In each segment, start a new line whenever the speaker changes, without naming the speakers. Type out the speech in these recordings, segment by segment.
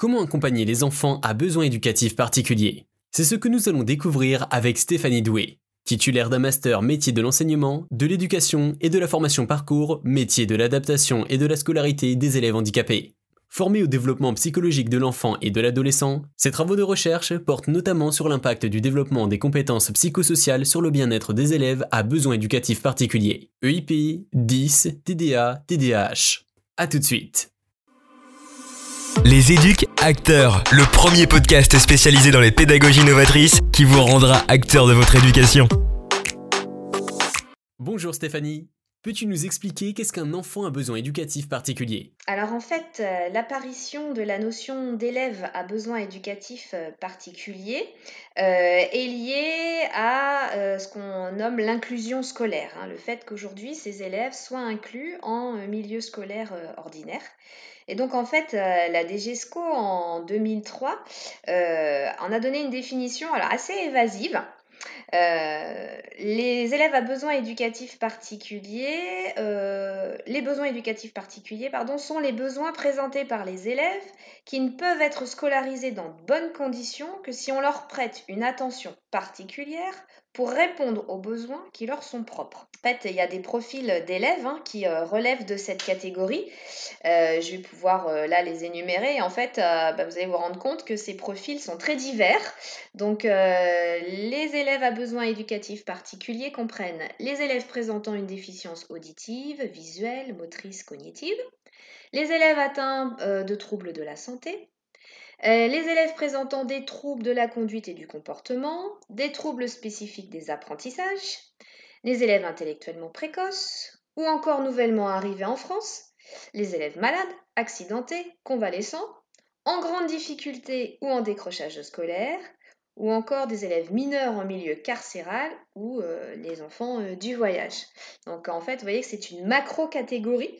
Comment accompagner les enfants à besoins éducatifs particuliers? C'est ce que nous allons découvrir avec Stéphanie Doué, titulaire d'un master métier de l'enseignement, de l'éducation et de la formation parcours, métier de l'adaptation et de la scolarité des élèves handicapés. Formée au développement psychologique de l'enfant et de l'adolescent, ses travaux de recherche portent notamment sur l'impact du développement des compétences psychosociales sur le bien-être des élèves à besoins éducatifs particuliers. EIP, 10, TDA, TDAH. A tout de suite.
Les éduques acteurs, le premier podcast spécialisé dans les pédagogies novatrices qui vous rendra acteur de votre éducation.
Bonjour Stéphanie. Peux-tu nous expliquer qu'est-ce qu'un enfant à besoin éducatif particulier?
Alors en fait, euh, l'apparition de la notion d'élève à besoin éducatif euh, particulier euh, est liée à ce qu'on nomme l'inclusion scolaire, hein, le fait qu'aujourd'hui ces élèves soient inclus en milieu scolaire ordinaire. Et donc en fait, la DGESCO en 2003 euh, en a donné une définition alors, assez évasive. Euh, les élèves à besoins éducatifs particuliers, les besoins éducatifs particuliers, pardon, sont les besoins présentés par les élèves qui ne peuvent être scolarisés dans de bonnes conditions que si on leur prête une attention particulière pour répondre aux besoins qui leur sont propres. En fait, il y a des profils d'élèves hein, qui euh, relèvent de cette catégorie. Euh, je vais pouvoir euh, là les énumérer. En fait, bah, vous allez vous rendre compte que ces profils sont très divers. Donc, les élèves à besoins éducatifs particuliers comprennent les élèves présentant une déficience auditive, visuelle, motrice, cognitive, les élèves atteints de troubles de la santé, euh, les élèves présentant des troubles de la conduite et du comportement, des troubles spécifiques des apprentissages, les élèves intellectuellement précoces ou encore nouvellement arrivés en France, les élèves malades, accidentés, convalescents, en grande difficulté ou en décrochage scolaire, ou encore des élèves mineurs en milieu carcéral ou euh, les enfants euh, du voyage. Donc en fait, vous voyez que c'est une macro-catégorie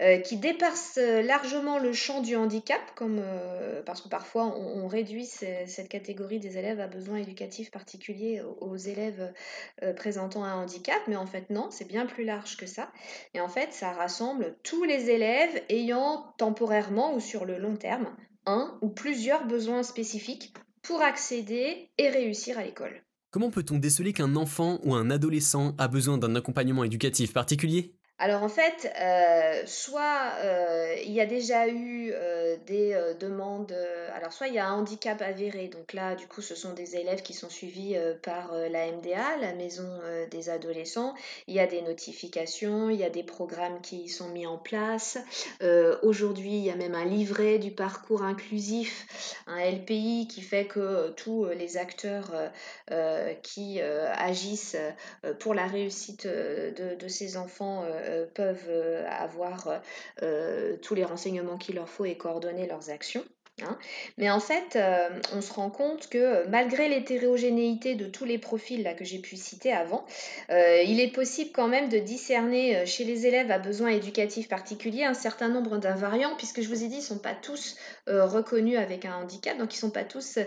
euh, qui dépasse largement le champ du handicap, parce que parfois on, réduit cette catégorie des élèves à besoins éducatifs particuliers aux, élèves présentant un handicap, mais en fait non, c'est bien plus large que ça. Et en fait, ça rassemble tous les élèves ayant temporairement ou sur le long terme un ou plusieurs besoins spécifiques pour accéder et réussir à l'école.
Comment peut-on déceler qu'un enfant ou un adolescent a besoin d'un accompagnement éducatif particulier?
Alors en fait, euh, soit euh, il y a déjà eu euh, des demandes, alors soit il y a un handicap avéré, donc là du coup ce sont des élèves qui sont suivis par la MDA, la maison des adolescents, il y a des notifications, il y a des programmes qui sont mis en place, aujourd'hui il y a même un livret du parcours inclusif, un LPI qui fait que tous les acteurs qui agissent pour la réussite de, ces enfants peuvent euh, avoir euh, tous les renseignements qu'il leur faut et coordonner leurs actions. Hein. Mais en fait, on se rend compte que malgré l'hétérogénéité de tous les profils là, que j'ai pu citer avant, il est possible quand même de discerner chez les élèves à besoins éducatifs particuliers un certain nombre d'invariants, puisque je vous ai dit, ils ne sont pas tous reconnus avec un handicap, donc ils ne sont pas tous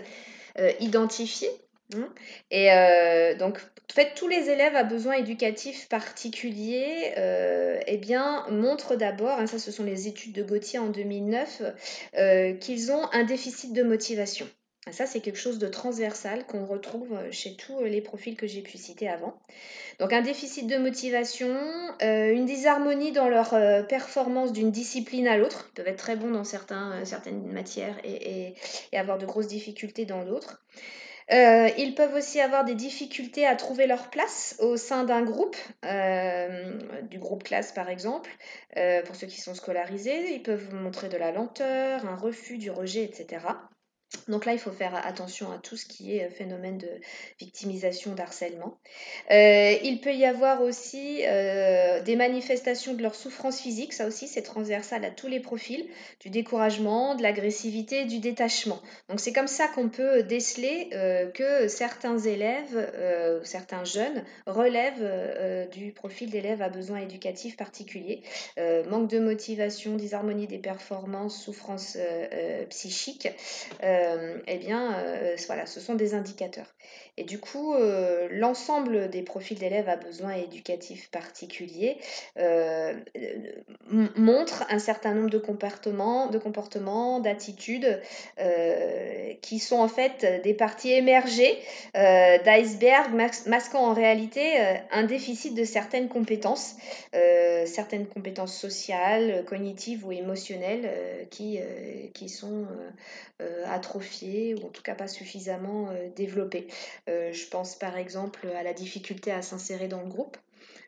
identifiés. Hein. Et euh, donc, en fait, tous les élèves à besoins éducatifs particuliers euh, eh bien, montrent d'abord, hein, ça ce sont les études de Gauthier en 2009, euh, qu'ils ont un déficit de motivation. Ça, c'est quelque chose de transversal qu'on retrouve chez tous les profils que j'ai pu citer avant. Donc un déficit de motivation, une disharmonie dans leur performance d'une discipline à l'autre. Ils peuvent être très bons dans certains, certaines matières et, avoir de grosses difficultés dans d'autres. Euh, ils peuvent aussi avoir des difficultés à trouver leur place au sein d'un groupe, euh, du groupe classe par exemple, euh, pour ceux qui sont scolarisés. Ils peuvent montrer de la lenteur, un refus, du rejet, etc. Donc là, il faut faire attention à tout ce qui est phénomène de victimisation, d'harcèlement. Euh, il peut y avoir aussi euh, des manifestations de leur souffrance physique, ça aussi c'est transversal à tous les profils, du découragement, de l'agressivité, du détachement. Donc c'est comme ça qu'on peut déceler euh, que certains élèves, certains jeunes relèvent du profil d'élèves à besoins éducatifs particuliers. manque de motivation, disharmonie des performances, souffrance psychique eh bien, voilà, ce sont des indicateurs. Et du coup, l'ensemble des profils d'élèves à besoins éducatifs particuliers montre un certain nombre de comportements, de comportements, d'attitudes qui sont en fait des parties émergées d'iceberg masquant en réalité un déficit de certaines compétences, certaines compétences sociales, cognitives ou émotionnelles qui, qui sont ou en tout cas pas suffisamment développées. je pense par exemple à la difficulté à s'insérer dans le groupe.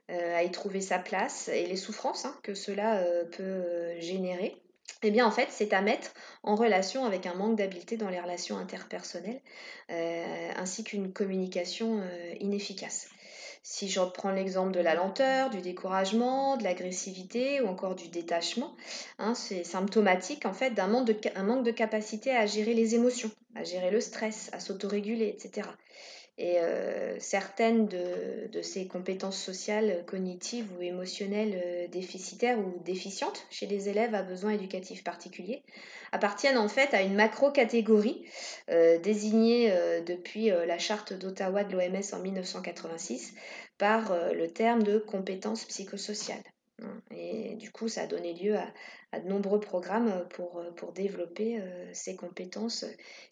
à y trouver sa place et les souffrances hein, que cela peut générer eh bien en fait c'est à mettre en relation avec un manque d'habileté dans les relations interpersonnelles ainsi qu'une communication inefficace. Si je reprends l'exemple de la lenteur, du découragement, de l'agressivité ou encore du détachement, hein, c'est symptomatique en fait d'un manque, de, capacité à gérer les émotions, à gérer le stress, à s'autoréguler, etc. Et euh, certaines de, ces compétences sociales, cognitives ou émotionnelles euh, déficitaires ou déficientes chez les élèves à besoins éducatifs particuliers appartiennent en fait à une macro-catégorie euh, désignée depuis la charte d'Ottawa de l'OMS en 1986 par le terme de compétences psychosociales. Et du coup, ça a donné lieu à, de nombreux programmes pour, pour développer euh, ces compétences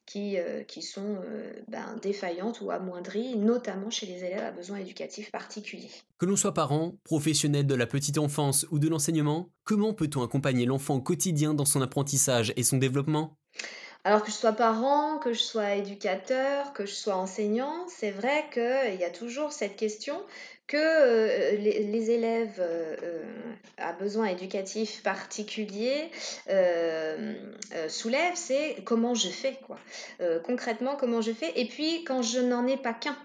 qui, euh, qui sont euh, ben, défaillantes ou amoindries, notamment chez les élèves à besoins éducatifs particuliers.
Que l'on soit parent, professionnel de la petite enfance ou de l'enseignement, comment peut-on accompagner l'enfant au quotidien dans son apprentissage et son développement?
Alors que je sois parent, que je sois éducateur, que je sois enseignant, c'est vrai qu'il y a toujours cette question que euh, les, élèves euh, euh, à besoins éducatifs particuliers soulèvent, c'est comment je fais, quoi. concrètement, comment je fais. Et puis, quand je n'en ai pas qu'un,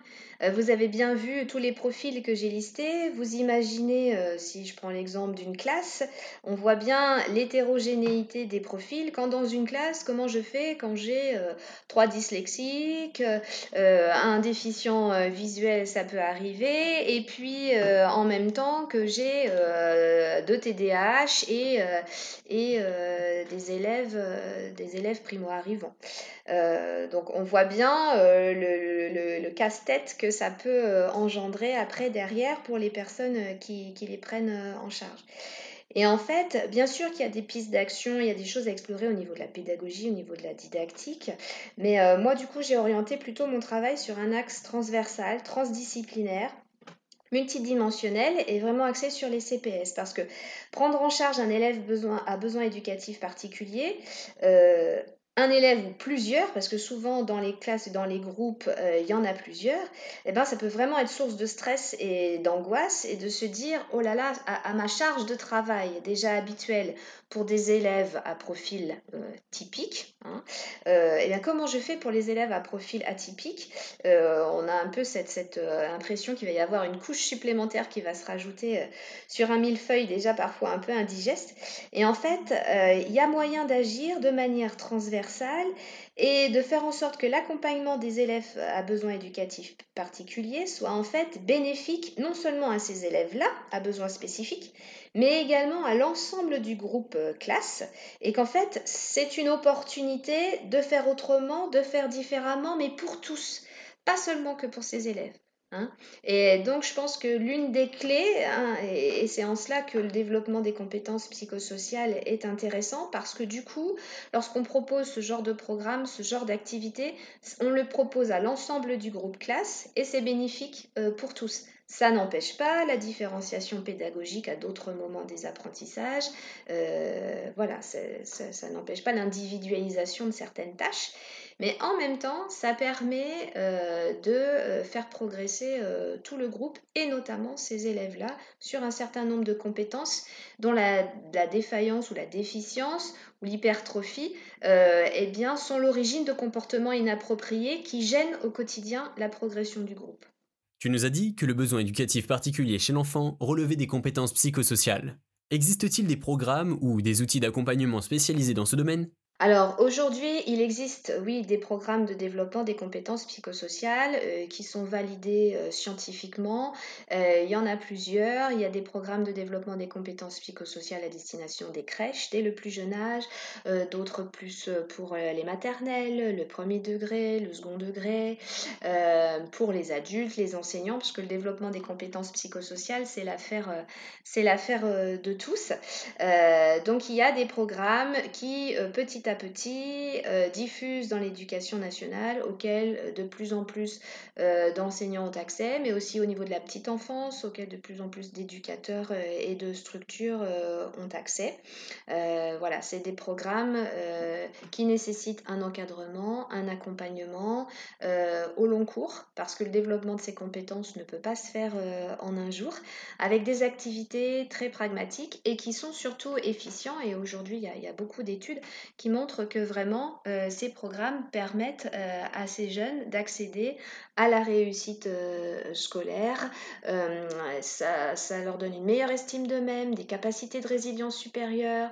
vous avez bien vu tous les profils que j'ai listés. Vous imaginez, si je prends l'exemple d'une classe, on voit bien l'hétérogénéité des profils. Quand dans une classe, comment je fais quand j'ai trois dyslexiques, un déficient visuel, ça peut arriver, et puis en même temps que j'ai deux TDAH et, et des élèves, des élèves primo-arrivants. donc on voit bien le, casse-tête que ça peut euh, engendrer après derrière pour les personnes euh, qui, les prennent euh, en charge. Et en fait, bien sûr qu'il y a des pistes d'action, il y a des choses à explorer au niveau de la pédagogie, au niveau de la didactique, mais moi du coup j'ai orienté plutôt mon travail sur un axe transversal, transdisciplinaire, multidimensionnel et vraiment axé sur les CPS parce que prendre en charge un élève besoin, à besoin éducatif particulier, un élève ou plusieurs, parce que souvent dans les classes et dans les groupes, euh, il y en a plusieurs, eh ben, ça peut vraiment être source de stress et d'angoisse et de se dire, oh là là, à, ma charge de travail déjà habituelle pour des élèves à profil euh, typique, hein, euh, eh bien, comment je fais pour les élèves à profil atypique? On a un peu cette impression qu'il va y avoir une couche supplémentaire qui va se rajouter sur un millefeuille déjà parfois un peu indigeste. Et en fait, il y a moyen d'agir de manière transversale et de faire en sorte que l'accompagnement des élèves à besoins éducatifs particuliers soit en fait bénéfique non seulement à ces élèves-là, à besoins spécifiques, mais également à l'ensemble du groupe euh, classe, et qu'en fait c'est une opportunité de faire autrement, de faire différemment, mais pour tous, pas seulement que pour ces élèves. Hein. et donc, je pense que l'une des clés, hein, et, c'est en cela que le développement des compétences psychosociales est intéressant, parce que du coup, lorsqu'on propose ce genre de programme, ce genre d'activité, on le propose à l'ensemble du groupe classe, et c'est bénéfique euh, pour tous. Ça n'empêche pas la différenciation pédagogique à d'autres moments des apprentissages. Euh, voilà, ça n'empêche pas l'individualisation de certaines tâches. Mais en même temps, ça permet euh, de euh, faire progresser euh, tout le groupe et notamment ces élèves-là sur un certain nombre de compétences dont la, défaillance ou la déficience ou l'hypertrophie eh bien, sont l'origine de comportements inappropriés qui gênent au quotidien la progression du groupe.
Tu nous as dit que le besoin éducatif particulier chez l'enfant relevait des compétences psychosociales. Existe-t-il des programmes ou des outils d'accompagnement spécialisés dans ce domaine?
Alors aujourd'hui, il existe, oui, des programmes de développement des compétences psychosociales euh, qui sont validés euh, scientifiquement. Euh, il y en a plusieurs. Il y a des programmes de développement des compétences psychosociales à destination des crèches dès le plus jeune âge, d'autres plus pour les maternelles, le premier degré, le second degré, pour les adultes, les enseignants, parce que le développement des compétences psychosociales, c'est l'affaire, c'est l'affaire de tous. donc il y a des programmes qui petit à petit euh, diffuse dans l'éducation nationale auquel euh, de plus en plus euh, d'enseignants ont accès, mais aussi au niveau de la petite enfance, auquel de plus en plus d'éducateurs et de structures ont accès. voilà, c'est des programmes qui nécessitent un encadrement, un accompagnement au long cours, parce que le développement de ces compétences ne peut pas se faire en un jour, avec des activités très pragmatiques et qui sont surtout efficients. Et aujourd'hui, il y, a beaucoup d'études qui montre que vraiment euh, ces programmes permettent euh, à ces jeunes d'accéder à la réussite euh, scolaire. Ça, ça, leur donne une meilleure estime d'eux-mêmes, des capacités de résilience supérieures,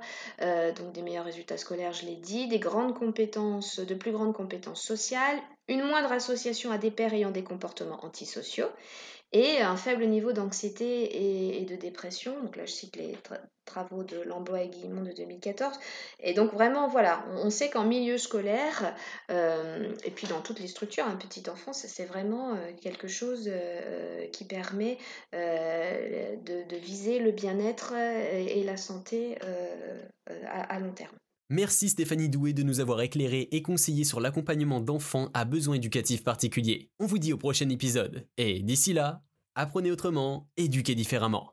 donc des meilleurs résultats scolaires, je l'ai dit, des grandes compétences, de plus grandes compétences sociales, une moindre association à des pairs ayant des comportements antisociaux et un faible niveau d'anxiété et, de dépression. Donc là, je cite les travaux de Lambois et Guillemont de 2014. Et donc vraiment, voilà, on, sait qu'en milieu scolaire, euh, et puis dans toutes les structures, un petit enfant, c'est vraiment euh, quelque chose euh, qui permet de, viser le bien-être et la santé à long terme.
Merci Stéphanie Doué de nous avoir éclairé et conseillé sur l'accompagnement d'enfants à besoins éducatifs particuliers. On vous dit au prochain épisode. Et d'ici là, apprenez autrement, éduquez différemment.